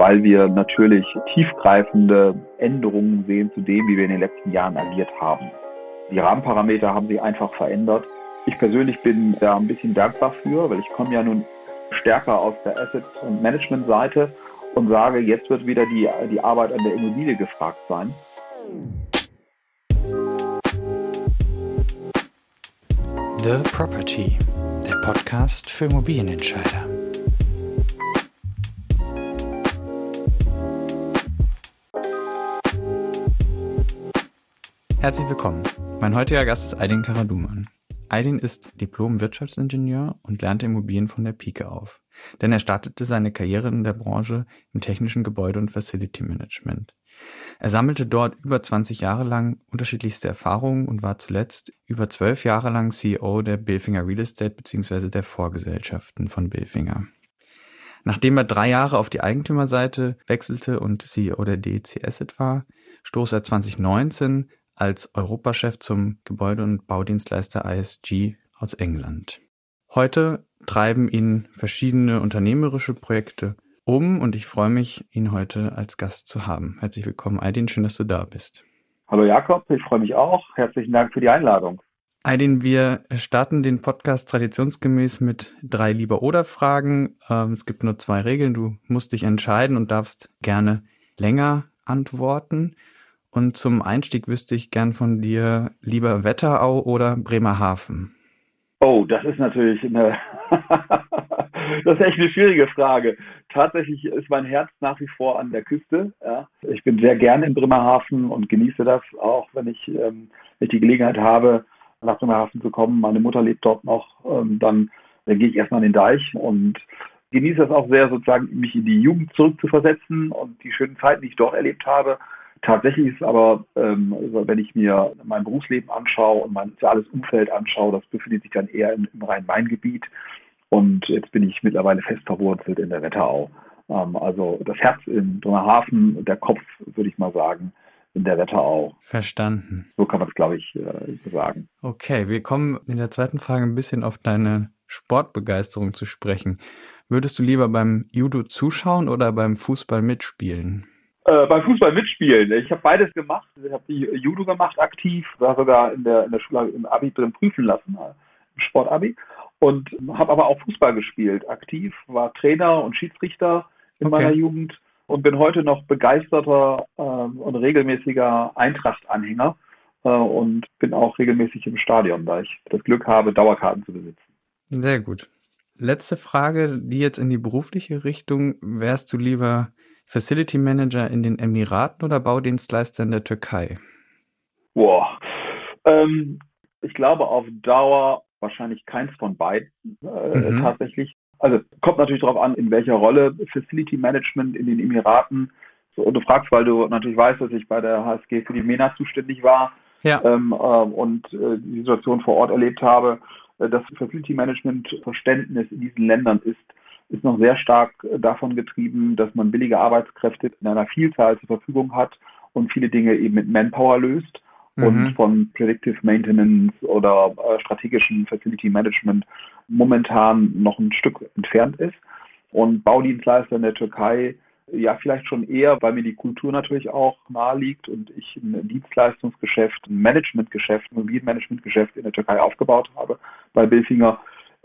weil wir natürlich tiefgreifende Änderungen sehen zu dem, wie wir in den letzten Jahren agiert haben. Die Rahmenparameter haben sich einfach verändert. Ich persönlich bin da ein bisschen dankbar für, weil ich komme ja nun stärker aus der Asset- und Management-Seite und sage, jetzt wird wieder die, die Arbeit an der Immobilie gefragt sein. The Property, der Podcast für Immobilienentscheider. Herzlich willkommen. Mein heutiger Gast ist Aydin Karaduman. Aydin ist Diplom-Wirtschaftsingenieur und lernte Immobilien von der Pike auf. Denn er startete seine Karriere in der Branche im technischen Gebäude- und Facility Management. Er sammelte dort über 20 Jahre lang unterschiedlichste Erfahrungen und war zuletzt über zwölf Jahre lang CEO der Bilfinger Real Estate bzw. der Vorgesellschaften von Bilfinger. Nachdem er drei Jahre auf die Eigentümerseite wechselte und CEO der DEC Asset war, stoß er 2019 als Europachef zum Gebäude- und Baudienstleister ISG aus England. Heute treiben ihn verschiedene unternehmerische Projekte um und ich freue mich, ihn heute als Gast zu haben. Herzlich willkommen, Aydin, schön, dass du da bist. Hallo Jakob, ich freue mich auch. Herzlichen Dank für die Einladung. Aydin, wir starten den Podcast traditionsgemäß mit drei Lieber-Oder-Fragen. Ähm, es gibt nur zwei Regeln. Du musst dich entscheiden und darfst gerne länger antworten. Und zum Einstieg wüsste ich gern von dir lieber Wetterau oder Bremerhaven. Oh, das ist natürlich eine, das ist echt eine schwierige Frage. Tatsächlich ist mein Herz nach wie vor an der Küste. Ja. Ich bin sehr gerne in Bremerhaven und genieße das auch, wenn ich, ähm, wenn ich die Gelegenheit habe, nach Bremerhaven zu kommen. Meine Mutter lebt dort noch. Ähm, dann, dann gehe ich erstmal an den Deich und genieße das auch sehr, sozusagen mich in die Jugend zurückzuversetzen und die schönen Zeiten, die ich dort erlebt habe. Tatsächlich ist aber, ähm, also wenn ich mir mein Berufsleben anschaue und mein soziales Umfeld anschaue, das befindet sich dann eher im, im Rhein-Main-Gebiet. Und jetzt bin ich mittlerweile fest verwurzelt in der Wetterau. Ähm, also das Herz in Bremerhaven, der Kopf, würde ich mal sagen, in der Wetterau. Verstanden. So kann man es, glaube ich, äh, sagen. Okay, wir kommen in der zweiten Frage ein bisschen auf deine Sportbegeisterung zu sprechen. Würdest du lieber beim Judo zuschauen oder beim Fußball mitspielen? Äh, beim Fußball mitspielen. Ich habe beides gemacht. Ich habe die Judo gemacht aktiv, war sogar in der, in der Schule im Abi drin prüfen lassen, äh, im Sportabi. Und habe aber auch Fußball gespielt, aktiv, war Trainer und Schiedsrichter in okay. meiner Jugend und bin heute noch begeisterter äh, und regelmäßiger Eintracht-Anhänger äh, und bin auch regelmäßig im Stadion, da ich das Glück habe, Dauerkarten zu besitzen. Sehr gut. Letzte Frage, die jetzt in die berufliche Richtung. Wärst du lieber Facility Manager in den Emiraten oder Baudienstleister in der Türkei? Boah. Ähm, ich glaube auf Dauer wahrscheinlich keins von beiden äh, mhm. tatsächlich. Also kommt natürlich darauf an, in welcher Rolle Facility Management in den Emiraten. So, und du fragst, weil du natürlich weißt, dass ich bei der HSG für die MENA zuständig war ja. ähm, äh, und äh, die Situation vor Ort erlebt habe. Äh, das Facility Management Verständnis in diesen Ländern ist ist noch sehr stark äh, davon getrieben, dass man billige Arbeitskräfte in einer Vielzahl zur Verfügung hat und viele Dinge eben mit Manpower löst mhm. und von Predictive Maintenance oder äh, strategischen Facility Management momentan noch ein Stück entfernt ist. Und Baudienstleister in der Türkei ja, vielleicht schon eher, weil mir die Kultur natürlich auch nahe liegt und ich ein Dienstleistungsgeschäft, ein Managementgeschäft, ein Immobilienmanagementgeschäft in der Türkei aufgebaut habe bei Bilfinger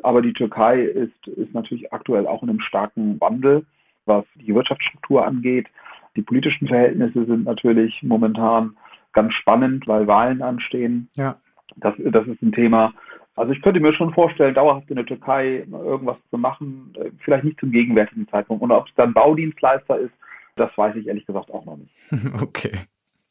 aber die Türkei ist, ist natürlich aktuell auch in einem starken Wandel, was die Wirtschaftsstruktur angeht. Die politischen Verhältnisse sind natürlich momentan ganz spannend, weil Wahlen anstehen. Ja. Das, das ist ein Thema. Also ich könnte mir schon vorstellen, dauerhaft in der Türkei irgendwas zu machen, vielleicht nicht zum gegenwärtigen Zeitpunkt. Und ob es dann Baudienstleister ist, das weiß ich ehrlich gesagt auch noch nicht. Okay.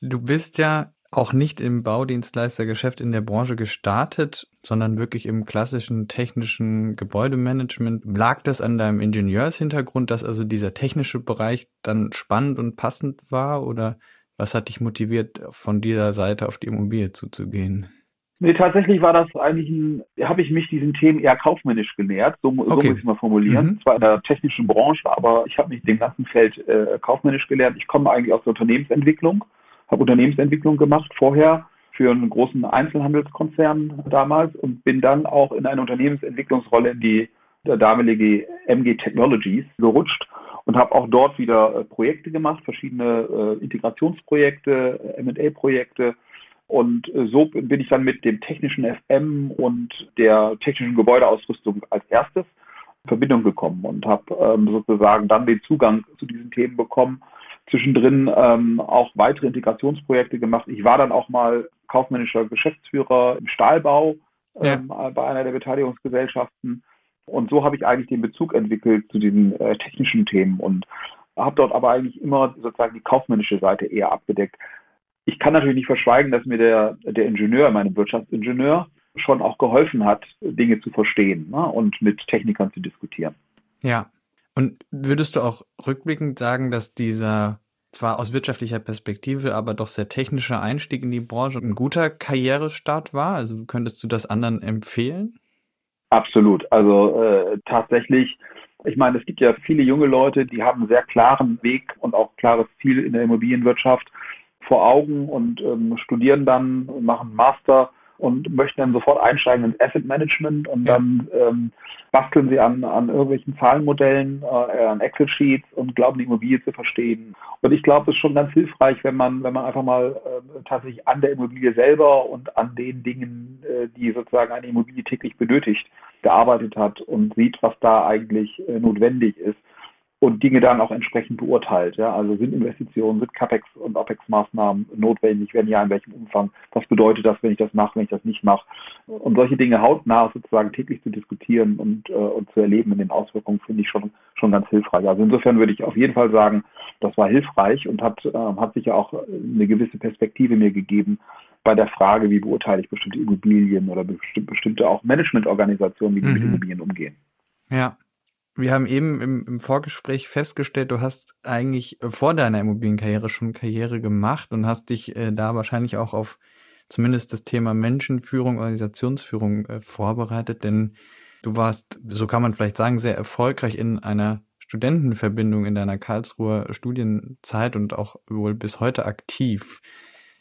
Du bist ja auch nicht im Baudienstleistergeschäft in der Branche gestartet, sondern wirklich im klassischen technischen Gebäudemanagement. Lag das an deinem Ingenieurshintergrund, dass also dieser technische Bereich dann spannend und passend war oder was hat dich motiviert, von dieser Seite auf die Immobilie zuzugehen? Nee, tatsächlich war das eigentlich ein, habe ich mich diesen Themen eher kaufmännisch genähert, so, so okay. muss ich mal formulieren. Mhm. Zwar in der technischen Branche, aber ich habe mich dem ganzen Feld äh, kaufmännisch gelernt. Ich komme eigentlich aus der Unternehmensentwicklung habe Unternehmensentwicklung gemacht vorher für einen großen Einzelhandelskonzern damals und bin dann auch in eine Unternehmensentwicklungsrolle in die damalige MG Technologies gerutscht und habe auch dort wieder äh, Projekte gemacht, verschiedene äh, Integrationsprojekte, M&A-Projekte. Und äh, so bin ich dann mit dem technischen FM und der technischen Gebäudeausrüstung als erstes in Verbindung gekommen und habe ähm, sozusagen dann den Zugang zu diesen Themen bekommen. Zwischendrin ähm, auch weitere Integrationsprojekte gemacht. Ich war dann auch mal kaufmännischer Geschäftsführer im Stahlbau ähm, ja. bei einer der Beteiligungsgesellschaften und so habe ich eigentlich den Bezug entwickelt zu diesen äh, technischen Themen und habe dort aber eigentlich immer sozusagen die kaufmännische Seite eher abgedeckt. Ich kann natürlich nicht verschweigen, dass mir der, der Ingenieur, meinem Wirtschaftsingenieur, schon auch geholfen hat, Dinge zu verstehen ne, und mit Technikern zu diskutieren. Ja. Und würdest du auch rückblickend sagen, dass dieser zwar aus wirtschaftlicher Perspektive, aber doch sehr technischer Einstieg in die Branche ein guter Karrierestart war? Also könntest du das anderen empfehlen? Absolut. Also äh, tatsächlich, ich meine, es gibt ja viele junge Leute, die haben einen sehr klaren Weg und auch klares Ziel in der Immobilienwirtschaft vor Augen und ähm, studieren dann, machen Master und möchten dann sofort einsteigen ins Asset Management und ja. dann ähm, basteln sie an, an irgendwelchen Zahlenmodellen, äh, an Excel-Sheets und glauben, die Immobilie zu verstehen. Und ich glaube, es ist schon ganz hilfreich, wenn man, wenn man einfach mal äh, tatsächlich an der Immobilie selber und an den Dingen, äh, die sozusagen eine Immobilie täglich benötigt, gearbeitet hat und sieht, was da eigentlich äh, notwendig ist und Dinge dann auch entsprechend beurteilt. Ja? Also sind Investitionen, sind CAPEX und OPEX-Maßnahmen notwendig, wenn ja, in welchem Umfang? Was bedeutet das, wenn ich das mache, wenn ich das nicht mache? Und solche Dinge hautnah sozusagen täglich zu diskutieren und, äh, und zu erleben in den Auswirkungen, finde ich schon, schon ganz hilfreich. Also insofern würde ich auf jeden Fall sagen, das war hilfreich und hat, äh, hat sicher auch eine gewisse Perspektive mir gegeben, bei der Frage, wie beurteile ich bestimmte Immobilien oder bestimmte auch Managementorganisationen, wie die mhm. mit Immobilien umgehen. Ja, wir haben eben im, im, Vorgespräch festgestellt, du hast eigentlich vor deiner Immobilienkarriere schon Karriere gemacht und hast dich äh, da wahrscheinlich auch auf zumindest das Thema Menschenführung, Organisationsführung äh, vorbereitet, denn du warst, so kann man vielleicht sagen, sehr erfolgreich in einer Studentenverbindung in deiner Karlsruher Studienzeit und auch wohl bis heute aktiv.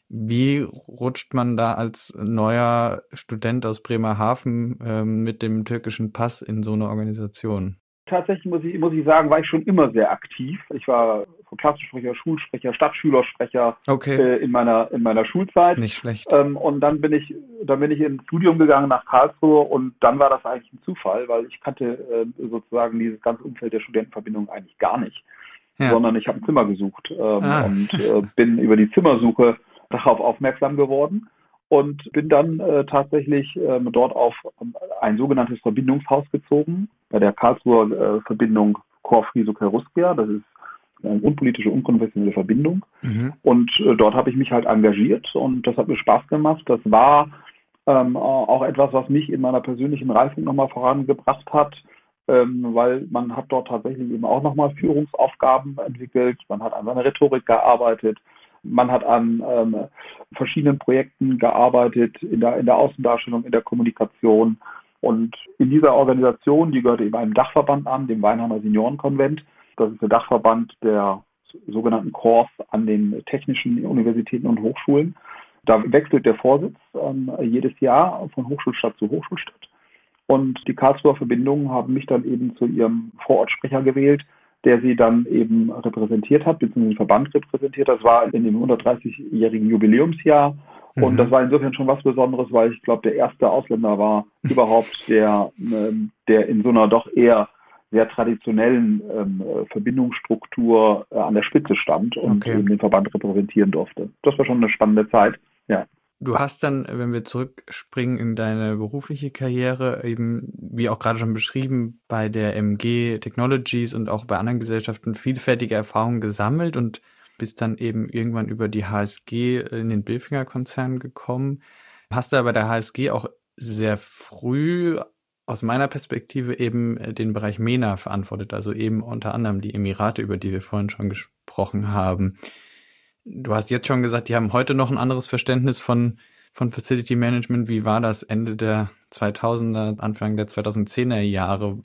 Wie rutscht man da als neuer Student aus Bremerhaven äh, mit dem türkischen Pass in so eine Organisation? Tatsächlich muss ich, muss ich sagen, war ich schon immer sehr aktiv. Ich war Klassensprecher, Schulsprecher, Stadtschülersprecher okay. äh, in meiner in meiner Schulzeit. Nicht schlecht. Ähm, und dann bin ich dann bin ich ins Studium gegangen nach Karlsruhe und dann war das eigentlich ein Zufall, weil ich kannte äh, sozusagen dieses ganze Umfeld der Studentenverbindung eigentlich gar nicht, ja. sondern ich habe ein Zimmer gesucht ähm, ah. und äh, bin über die Zimmersuche darauf aufmerksam geworden und bin dann äh, tatsächlich ähm, dort auf ein sogenanntes Verbindungshaus gezogen, bei der Karlsruher äh, Verbindung Chor Friso Ruskia. Das ist eine unpolitische, unkonfessionelle Verbindung. Mhm. Und äh, dort habe ich mich halt engagiert und das hat mir Spaß gemacht. Das war ähm, auch etwas, was mich in meiner persönlichen Reifung nochmal vorangebracht hat, ähm, weil man hat dort tatsächlich eben auch nochmal Führungsaufgaben entwickelt. Man hat an seiner Rhetorik gearbeitet. Man hat an ähm, verschiedenen Projekten gearbeitet, in der, in der Außendarstellung, in der Kommunikation. Und in dieser Organisation, die gehört eben einem Dachverband an, dem Weinheimer Seniorenkonvent. Das ist der Dachverband der sogenannten Kurs an den technischen Universitäten und Hochschulen. Da wechselt der Vorsitz ähm, jedes Jahr von Hochschulstadt zu Hochschulstadt. Und die Karlsruher Verbindungen haben mich dann eben zu ihrem Vorortsprecher gewählt, der sie dann eben repräsentiert hat, beziehungsweise den Verband repräsentiert. Das war in dem 130-jährigen Jubiläumsjahr. Und mhm. das war insofern schon was Besonderes, weil ich glaube, der erste Ausländer war überhaupt, der, ähm, der in so einer doch eher sehr traditionellen ähm, Verbindungsstruktur äh, an der Spitze stand und okay. eben den Verband repräsentieren durfte. Das war schon eine spannende Zeit, ja. Du hast dann, wenn wir zurückspringen in deine berufliche Karriere, eben, wie auch gerade schon beschrieben, bei der MG Technologies und auch bei anderen Gesellschaften vielfältige Erfahrungen gesammelt und bist dann eben irgendwann über die HSG in den Billfinger-Konzern gekommen. Hast du bei der HSG auch sehr früh aus meiner Perspektive eben den Bereich MENA verantwortet, also eben unter anderem die Emirate, über die wir vorhin schon gesprochen haben. Du hast jetzt schon gesagt, die haben heute noch ein anderes Verständnis von, von Facility Management. Wie war das Ende der 2000er, Anfang der 2010er Jahre?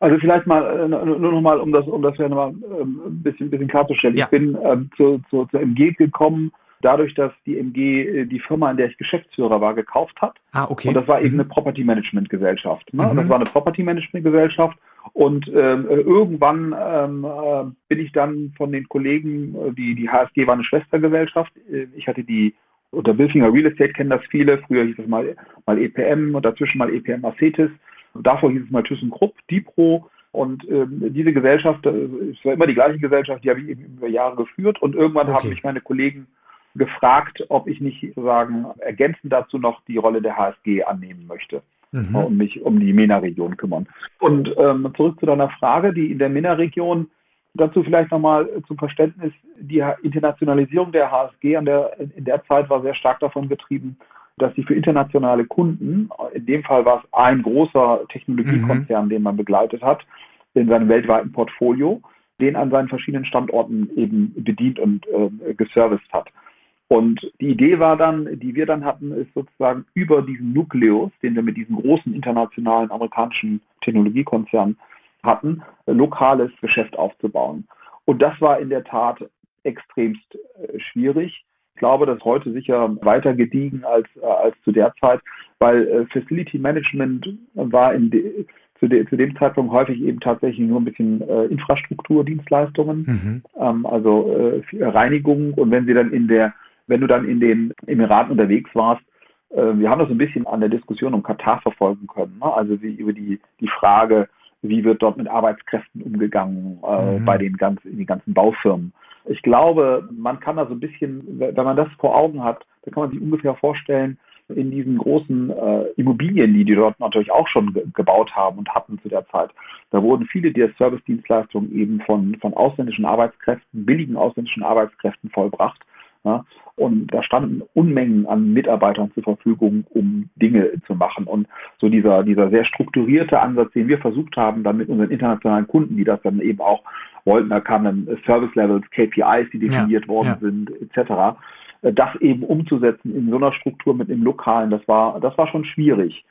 Also vielleicht mal äh, nur noch mal, um das, um das ja nochmal ähm, ein bisschen, bisschen klarzustellen. Ja. Ich bin ähm, zu, zu, zur MG gekommen, dadurch, dass die MG äh, die Firma, in der ich Geschäftsführer war, gekauft hat. Ah, okay. Und das war eben mhm. eine Property Management Gesellschaft. Ne? Mhm. Das war eine Property Management Gesellschaft Und ähm, irgendwann ähm, äh, bin ich dann von den Kollegen, äh, die, die HSG war eine Schwestergesellschaft. Äh, ich hatte die, unter Bilfinger Real Estate kennen das viele. Früher hieß es mal, mal EPM und dazwischen mal EPM Acetis. Davor hieß es mal ThyssenKrupp, Dipro. Und ähm, diese Gesellschaft, äh, es war immer die gleiche Gesellschaft, die habe ich eben über Jahre geführt. Und irgendwann okay. haben mich meine Kollegen gefragt, ob ich nicht sozusagen ergänzend dazu noch die Rolle der HSG annehmen möchte mhm. und mich um die MENA-Region kümmern. Und ähm, zurück zu deiner Frage, die in der MENA-Region, dazu vielleicht nochmal zum Verständnis, die Internationalisierung der HSG an der, in der Zeit war sehr stark davon getrieben, dass sie für internationale Kunden, in dem Fall war es ein großer Technologiekonzern, mhm. den man begleitet hat, in seinem weltweiten Portfolio, den an seinen verschiedenen Standorten eben bedient und äh, geserviced hat. Und die Idee war dann, die wir dann hatten, ist sozusagen über diesen Nukleus, den wir mit diesem großen internationalen amerikanischen Technologiekonzern hatten, lokales Geschäft aufzubauen. Und das war in der Tat extremst äh, schwierig. Ich glaube, das ist heute sicher weiter gediegen als, äh, als zu der Zeit, weil äh, Facility Management war in de, zu, de, zu, dem Zeitpunkt häufig eben tatsächlich nur ein bisschen Infrastrukturdienstleistungen, mhm. ähm, also Reinigung. Und wenn Sie dann in der wenn du dann in den Emiraten unterwegs warst, äh, wir haben das ein bisschen an der Diskussion um Katar verfolgen können. Ne? Also wie über die, die Frage, wie wird dort mit Arbeitskräften umgegangen äh, mhm. bei den, ganz, in den ganzen Baufirmen. Ich glaube, man kann da so ein bisschen, wenn man das vor Augen hat, da kann man sich ungefähr vorstellen, in diesen großen äh, Immobilien, die die dort natürlich auch schon ge gebaut haben und hatten zu der Zeit, da wurden viele der Service-Dienstleistungen eben von, von ausländischen Arbeitskräften, billigen ausländischen Arbeitskräften vollbracht. Ja? Und da standen Unmengen an Mitarbeitern zur Verfügung, um Dinge zu machen. Und so dieser, dieser sehr strukturierte Ansatz, den wir versucht haben, dann mit unseren internationalen Kunden, die das dann eben auch wollten, da kamen dann Service Levels, KPIs, die definiert ja, worden ja. sind, etc., äh, das eben umzusetzen in so einer Struktur mit dem Lokalen, das war, das war schon schwierig.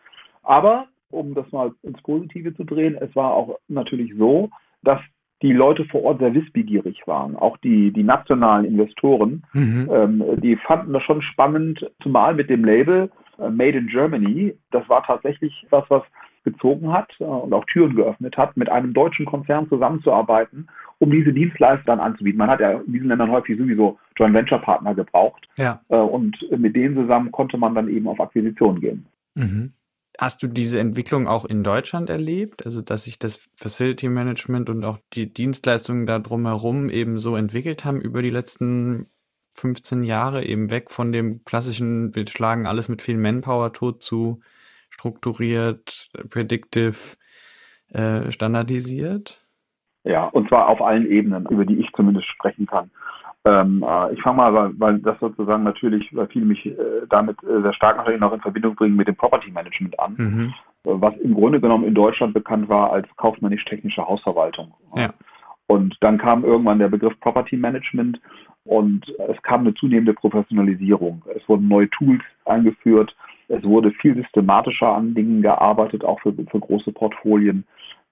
Aber um das mal ins Positive zu drehen, es war auch natürlich so, dass die Leute vor Ort sehr wissbegierig waren. Auch die, die nationalen Investoren, mhm. ähm, die fanden das schon spannend, zumal mit dem Label äh, Made in Germany. Das war tatsächlich was, was gezogen hat äh, und auch Türen geöffnet hat, mit einem deutschen Konzern zusammenzuarbeiten, um diese Dienstleister dann anzubieten. Man hat ja in diesen Ländern häufig sowieso Joint Venture Partner gebraucht. Ja. Äh, und mit denen zusammen konnte man dann eben auf Akquisition gehen. Mhm. Hast du diese Entwicklung auch in Deutschland erlebt? Also, dass sich das Facility Management und auch die Dienstleistungen da drumherum eben so entwickelt haben über die letzten 15 Jahre, eben weg von dem klassischen, wir schlagen alles mit viel Manpower tot zu strukturiert, predictive, äh, standardisiert? Ja, und zwar auf allen Ebenen, über die ich zumindest sprechen kann. Ähm, äh, ich fange mal, weil, weil das sozusagen natürlich, weil viele mich äh, damit äh, sehr stark natürlich noch in Verbindung bringen mit dem Property Management an, mhm. Äh, was im Grunde genommen in Deutschland bekannt war als kaufmännisch-technische Hausverwaltung. Ja. Und dann kam irgendwann der Begriff Property Management und es kam eine zunehmende Professionalisierung. Es wurden neue Tools eingeführt. Es wurde viel systematischer an Dingen gearbeitet, auch für, für große Portfolien.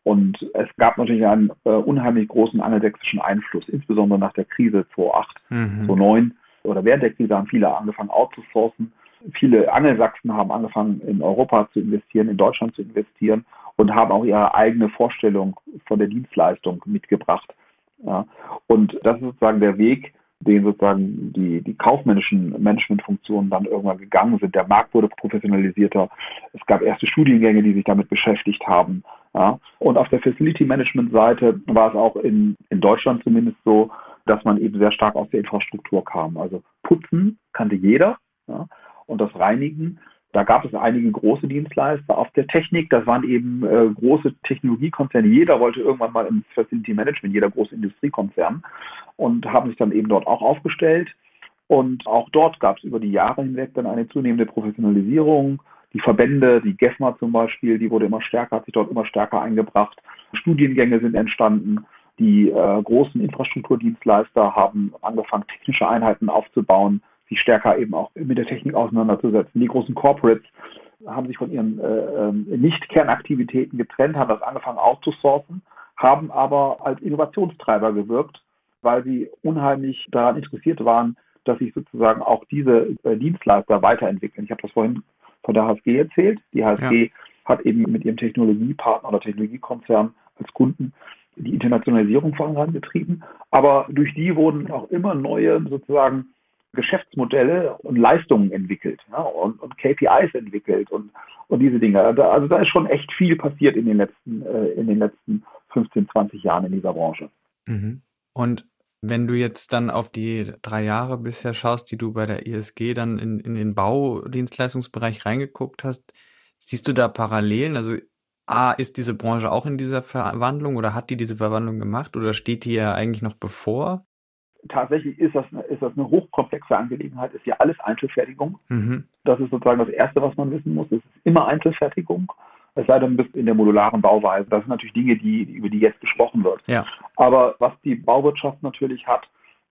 Und es gab natürlich einen äh, unheimlich großen angelsächsischen Einfluss, insbesondere nach der Krise 2008, mhm. 2009 oder während der Krise haben viele angefangen outzusourcen. Viele Angelsachsen haben angefangen, in Europa zu investieren, in Deutschland zu investieren und haben auch ihre eigene Vorstellung von der Dienstleistung mitgebracht. Ja. Und das ist sozusagen der Weg, den sozusagen die, die kaufmännischen Managementfunktionen dann irgendwann gegangen sind. Der Markt wurde professionalisierter. Es gab erste Studiengänge, die sich damit beschäftigt haben. Ja. Und auf der Facility Management Seite war es auch in, in Deutschland zumindest so, dass man eben sehr stark aus der Infrastruktur kam. Also Putzen kannte jeder ja. und das Reinigen da gab es einige große Dienstleister auf der Technik. Das waren eben äh, große Technologiekonzerne. Jeder wollte irgendwann mal ins Facility Management, jeder große Industriekonzern und haben sich dann eben dort auch aufgestellt. Und auch dort gab es über die Jahre hinweg dann eine zunehmende Professionalisierung. Die Verbände, die GEFMA zum Beispiel, die wurde immer stärker, hat sich dort immer stärker eingebracht. Studiengänge sind entstanden. Die äh, großen Infrastrukturdienstleister haben angefangen, technische Einheiten aufzubauen, sich stärker eben auch mit der Technik auseinanderzusetzen. Die großen Corporates haben sich von ihren äh, ähm, Nicht-Kernaktivitäten getrennt, haben das angefangen outzusourcen, haben aber als Innovationstreiber gewirkt, weil sie unheimlich daran interessiert waren, dass sich sozusagen auch diese äh, Dienstleister weiterentwickeln. Ich habe das vorhin von der HSG erzählt. Die HSG ja. hat eben mit ihrem Technologiepartner oder Technologiekonzern als Kunden die Internationalisierung vorangetrieben. Aber durch die wurden auch immer neue sozusagen Geschäftsmodelle und Leistungen entwickelt ja, und, und, KPIs entwickelt und, und diese Dinge. Also, da ist schon echt viel passiert in den letzten, äh, in den letzten 15, 20 Jahren in dieser Branche. Mhm. Und wenn du jetzt dann auf die drei Jahre bisher schaust, die du bei der ISG dann in, in den Baudienstleistungsbereich reingeguckt hast, siehst du da Parallelen? Also A, ist diese Branche auch in dieser Verwandlung oder hat die diese Verwandlung gemacht oder steht die ja eigentlich noch bevor? Tatsächlich ist das, eine, ist das eine hochkomplexe Angelegenheit, ist ja alles Einzelfertigung. Mhm. Das ist sozusagen das Erste, was man wissen muss. Es ist immer Einzelfertigung. Es sei denn, bis in der modularen Bauweise. Das sind natürlich Dinge, die, über die jetzt gesprochen wird. Ja. Aber was die Bauwirtschaft natürlich hat,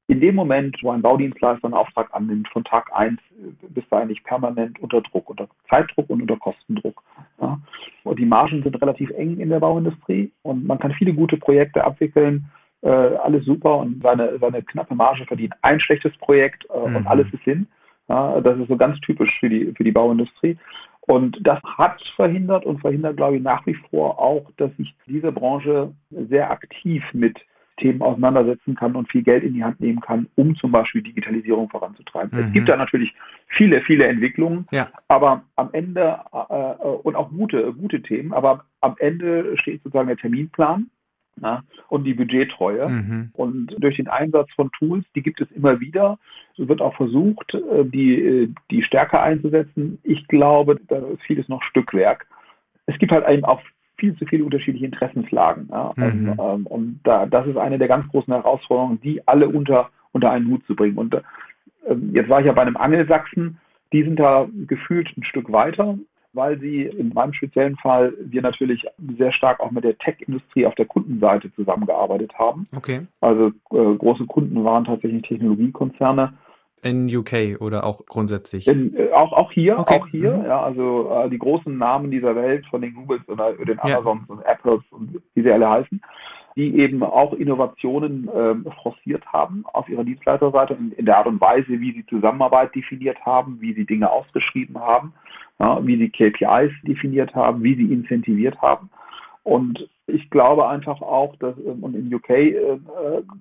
in dem Moment, wo ein Baudienstleister einen Auftrag annimmt, von Tag 1 bist du eigentlich permanent unter Druck, unter Zeitdruck und unter Kostendruck. Ja. Und die Margen sind relativ eng in der Bauindustrie und man kann viele gute Projekte abwickeln, äh, alles super und seine, seine knappe Marge verdient ein schlechtes Projekt äh, mhm. und alles ist hin. Ja, das ist so ganz typisch für die, für die Bauindustrie. Und das hat verhindert und verhindert, glaube ich, nach wie vor auch, dass sich diese Branche sehr aktiv mit Themen auseinandersetzen kann und viel Geld in die Hand nehmen kann, um zum Beispiel Digitalisierung voranzutreiben. Mhm. Es gibt da natürlich viele, viele Entwicklungen, ja. aber am Ende äh, und auch gute, gute Themen, aber am Ende steht sozusagen der Terminplan na, und die Budgettreue. Mhm. Und durch den Einsatz von Tools, die gibt es immer wieder, wird auch versucht, äh, die, äh, die stärker einzusetzen. Ich glaube, da ist vieles noch Stückwerk. Es gibt halt eben auch viel zu viele unterschiedliche Interessenslagen. Ja? Mhm. Und, ähm, und da, das ist eine der ganz großen Herausforderungen, die alle unter, unter einen Hut zu bringen. Und äh, jetzt war ich ja bei einem Angelsachsen, die sind da gefühlt ein Stück weiter weil sie in meinem speziellen Fall wir natürlich sehr stark auch mit der Tech-Industrie auf der Kundenseite zusammengearbeitet haben. Okay. Also äh, große Kunden waren tatsächlich Technologiekonzerne. In UK oder auch grundsätzlich? In, äh, auch, auch hier, okay. auch hier, mhm. ja, also äh, die großen Namen dieser Welt von den Googles oder den Amazons ja. und Apples und wie sie alle heißen, die eben auch Innovationen äh, forciert haben auf ihrer Dienstleisterseite in, in der Art und Weise, wie sie Zusammenarbeit definiert haben, wie sie Dinge ausgeschrieben haben ja, wie sie KPIs definiert haben, wie sie incentiviert haben. Und ich glaube einfach auch, dass, ähm, und in UK äh, äh,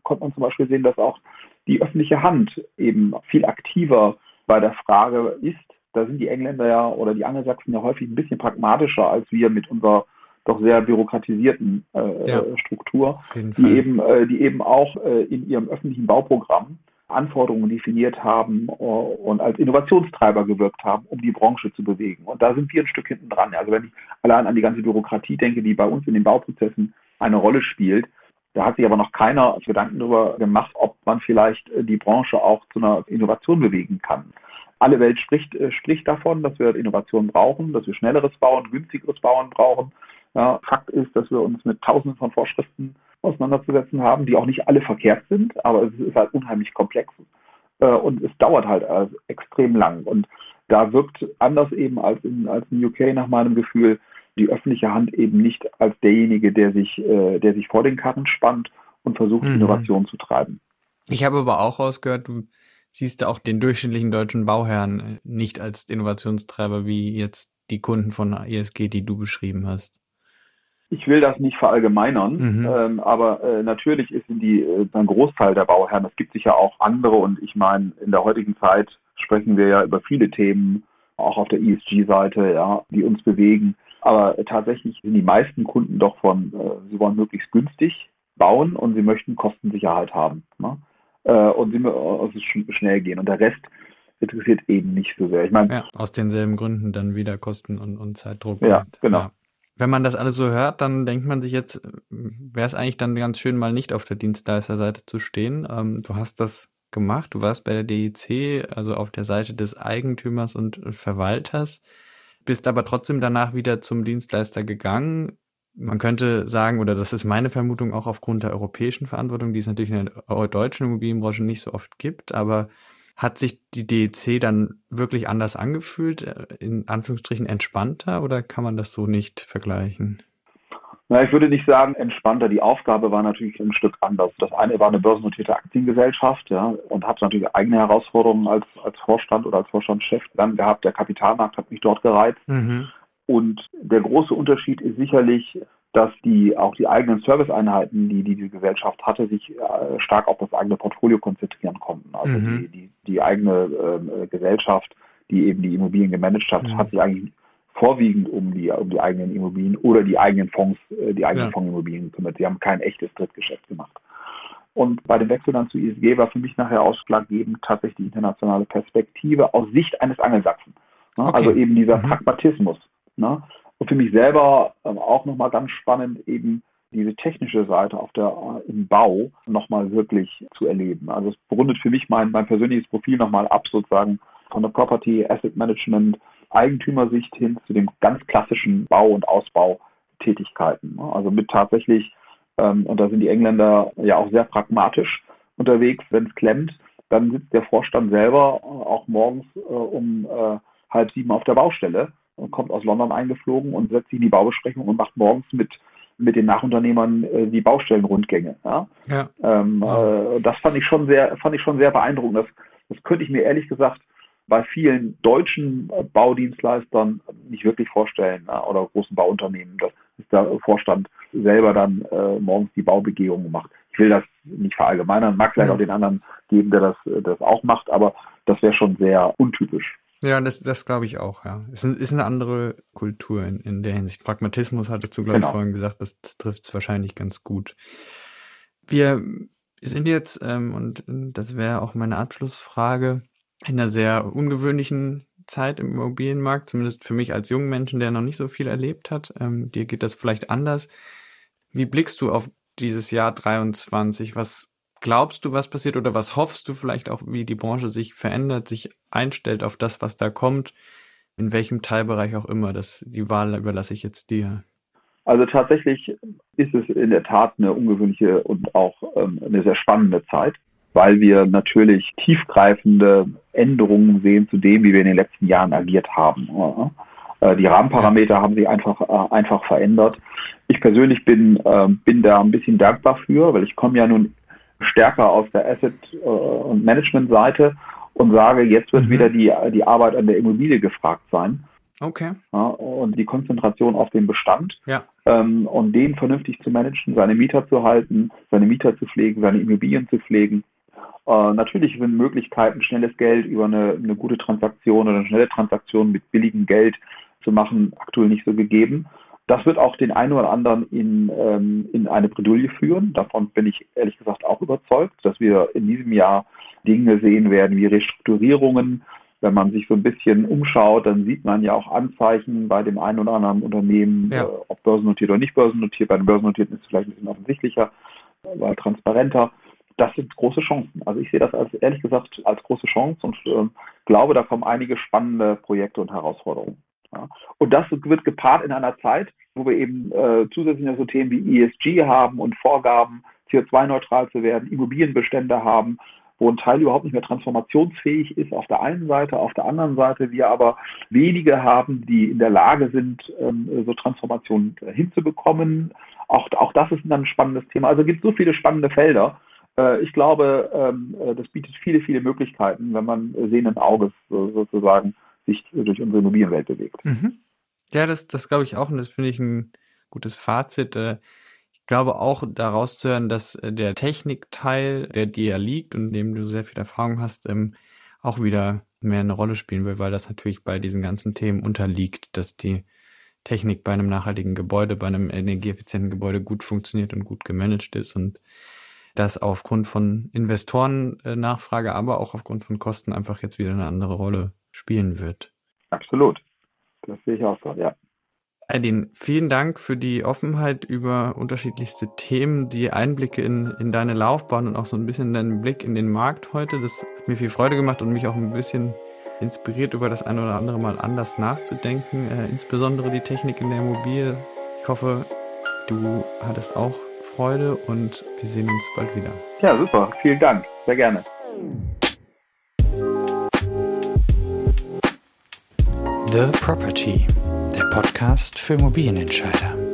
konnte man zum Beispiel sehen, dass auch die öffentliche Hand eben viel aktiver bei der Frage ist. Da sind die Engländer ja oder die Angelsachsen ja häufig ein bisschen pragmatischer als wir mit unserer doch sehr bürokratisierten äh, ja, Struktur, die eben, äh, die eben auch äh, in ihrem öffentlichen Bauprogramm Anforderungen definiert haben äh, und als Innovationstreiber gewirkt haben, um die Branche zu bewegen. Und da sind wir ein Stück hinten dran. Also wenn ich allein an die ganze Bürokratie denke, die bei uns in den Bauprozessen eine Rolle spielt, da hat sich aber noch keiner Gedanken darüber gemacht, ob man vielleicht äh, die Branche auch zu einer Innovation bewegen kann. Alle Welt spricht, äh, spricht davon, dass wir Innovation brauchen, dass wir schnelleres Bauen, günstigeres Bauen brauchen. Ja, Fakt ist, dass wir uns mit Tausenden von Vorschriften auseinanderzusetzen haben, die auch nicht alle verkehrt sind, aber es ist halt unheimlich komplex äh, und es dauert halt also extrem lang. Und da wirkt anders eben als in, als in UK nach meinem Gefühl die öffentliche Hand eben nicht als derjenige, der sich, äh, der sich vor den Karren spannt und versucht, mhm. Innovation zu treiben. Ich habe aber auch rausgehört, du siehst auch den durchschnittlichen deutschen Bauherrn äh, nicht als Innovationstreiber wie jetzt die Kunden von ESG, die du beschrieben hast ich will das nicht verallgemeinern, mhm. ähm, aber äh, natürlich ist in die, äh, ein Großteil der Bauherren, es gibt sicher auch andere und ich meine, in der heutigen Zeit sprechen wir ja über viele Themen, auch auf der ESG-Seite, ja, die uns bewegen. Aber tatsächlich sind die meisten Kunden doch von, äh, sie wollen möglichst günstig bauen und sie möchten Kostensicherheit haben. Ne? Äh, und sie müssen äh, schnell gehen. Und der Rest interessiert eben nicht so sehr. Ich meine, ja, aus denselben Gründen dann wieder Kosten und, und Zeitdruck. Ja, und, genau. Ja wenn man das alles so hört, dann denkt man sich jetzt, wäre es eigentlich dann ganz schön, mal nicht auf der Dienstleisterseite zu stehen. Ähm, du hast das gemacht, du warst bei der DIC, also auf der Seite des Eigentümers und Verwalters, bist aber trotzdem danach wieder zum Dienstleister gegangen. Man könnte sagen, oder das ist meine Vermutung auch aufgrund der europäischen Verantwortung, die es natürlich in der deutschen Immobilienbranche nicht so oft gibt, aber hat sich die DEC dann wirklich anders angefühlt, äh, in Anführungsstrichen entspannter oder kann man das so nicht vergleichen? Na, ich würde nicht sagen entspannter. Die Aufgabe war natürlich ein Stück anders. Das eine war eine börsennotierte Aktiengesellschaft, ja, und hat natürlich eigene Herausforderungen als, als Vorstand oder als Vorstandschef dann gehabt. Der Kapitalmarkt hat mich dort gereizt. Mhm. Und der große Unterschied ist sicherlich, dass die auch die eigenen Serviceeinheiten, die, die die Gesellschaft hatte, sich äh, stark auf das eigene Portfolio konzentrieren konnten. Also mhm. die, die, die eigene äh, Gesellschaft, die eben die Immobilien gemanagt hat, mhm. hat sich eigentlich vorwiegend um die, um die eigenen Immobilien oder die eigenen Fonds, äh, die eigenen ja. Fondsimmobilien gekümmert. Sie haben kein echtes Drittgeschäft gemacht. Und bei dem Wechsel dann zu ISG war für mich nachher ausschlaggebend tatsächlich die internationale Perspektive aus Sicht eines Angelsachsen. Ne? Okay. Also eben dieser mhm. Pragmatismus. Ne? Und für mich selber äh, auch nochmal ganz spannend, eben diese technische Seite auf der, äh, im Bau nochmal wirklich zu erleben. Also es rundet für mich mein, mein persönliches Profil nochmal ab, sozusagen von der Property, Asset Management, Eigentümersicht hin zu den ganz klassischen Bau- und Ausbautätigkeiten. Also mit tatsächlich, ähm, und da sind die Engländer ja auch sehr pragmatisch unterwegs, wenn es klemmt, dann sitzt der Vorstand selber äh, auch morgens äh, um halb sieben auf der Baustelle kommt aus London eingeflogen und setzt sich in die Baubesprechung und macht morgens mit mit den Nachunternehmern äh, die Baustellenrundgänge. Ja? ja. Ähm, ja. Äh, das fand ich schon sehr, fand ich schon sehr beeindruckend. Das, das könnte ich mir ehrlich gesagt bei vielen deutschen Baudienstleistern nicht wirklich vorstellen ja? oder großen Bauunternehmen, dass der Vorstand selber dann äh, morgens die Baubegehung macht. Ich will das nicht verallgemeinern, mag vielleicht ja. auch den anderen geben, der das, das auch macht, aber das wäre schon sehr untypisch. Ja, das, das glaube ich auch, ja. Es ist, ist eine andere Kultur in, in der Hinsicht. Pragmatismus hattest du, glaube genau. ich, vorhin gesagt, das, das trifft es wahrscheinlich ganz gut. Wir sind jetzt, ähm, und das wäre auch meine Abschlussfrage, in einer sehr ungewöhnlichen Zeit im Immobilienmarkt, zumindest für mich als jungen Menschen, der noch nicht so viel erlebt hat. Ähm, dir geht das vielleicht anders. Wie blickst du auf dieses Jahr 23? Was glaubst du, was passiert oder was hoffst du vielleicht auch, wie die Branche sich verändert, sich einstellt auf das, was da kommt, in welchem Teilbereich auch immer? Das, die Wahl überlasse ich jetzt dir. Also tatsächlich ist es in der Tat eine ungewöhnliche und auch ähm, eine sehr spannende Zeit, weil wir natürlich tiefgreifende Änderungen sehen zu dem, wie wir in den letzten Jahren agiert haben. Äh, die Rahmenparameter haben sich einfach, äh, einfach verändert. Ich persönlich bin, äh, bin da ein bisschen dankbar für, weil ich komme ja nun stärker aus der Asset- äh, und Management-Seite und sage, jetzt wird mhm. wieder die, die Arbeit an der Immobilie gefragt sein. Okay. Ja, und die Konzentration auf den Bestand ja. ähm, und den vernünftig zu managen, seine Mieter zu halten, seine Mieter zu pflegen, seine Immobilien zu pflegen. Äh, natürlich sind Möglichkeiten, schnelles Geld über eine, eine gute Transaktion oder eine schnelle Transaktion mit billigem Geld zu machen, aktuell nicht so gegeben. Das wird auch den einen oder anderen in, ähm, in eine Bredouille führen. Davon bin ich ehrlich gesagt auch überzeugt, dass wir in diesem Jahr Dinge sehen werden wie Restrukturierungen. Wenn man sich so ein bisschen umschaut, dann sieht man ja auch Anzeichen bei dem einen oder anderen Unternehmen, ja. äh, ob börsennotiert oder nicht börsennotiert. Bei den Börsennotierten ist es vielleicht ein bisschen offensichtlicher, weil transparenter. Das sind große Chancen. Also ich sehe das als ehrlich gesagt als große Chance und äh, glaube, da kommen einige spannende Projekte und Herausforderungen. Ja. Und das wird gepaart in einer Zeit, wo wir eben äh, zusätzlich noch so Themen wie ESG haben und Vorgaben, CO2-neutral zu werden, Immobilienbestände haben, wo ein Teil überhaupt nicht mehr transformationsfähig ist auf der einen Seite, auf der anderen Seite wir aber wenige haben, die in der Lage sind, ähm, so Transformationen hinzubekommen. Auch, auch das ist ein spannendes Thema. Also es gibt so viele spannende Felder. Äh, ich glaube, ähm, äh, das bietet viele, viele Möglichkeiten, wenn man sehenden Auges sozusagen sich durch unsere Immobilienwelt bewegt. Mhm. Ja, das, das glaube ich auch und das finde ich ein gutes Fazit. Äh, ich glaube auch daraus zu hören, dass äh, der Technikteil, der dir ja liegt und dem du sehr viel Erfahrung hast, ähm, auch wieder mehr eine Rolle spielen will, weil das natürlich bei diesen ganzen Themen unterliegt, dass die Technik bei einem nachhaltigen Gebäude, bei einem energieeffizienten Gebäude gut funktioniert und gut gemanagt ist und das aufgrund von Investorennachfrage, aber auch aufgrund von Kosten einfach jetzt wieder eine andere Rolle spielen wird. Absolut. Das sehe ich auch so, ja. Aidin, vielen Dank für die Offenheit über unterschiedlichste Themen, die Einblicke in, in deine Laufbahn und auch so ein bisschen deinen Blick in den Markt heute. Das hat mir viel Freude gemacht und mich auch ein bisschen inspiriert, über das eine oder andere mal anders nachzudenken, äh, insbesondere die Technik in der Immobilie. Ich hoffe, du hattest auch Freude und wir sehen uns bald wieder. Ja, super. Vielen Dank. Sehr gerne. The Property, der Podcast für Immobilienentscheider.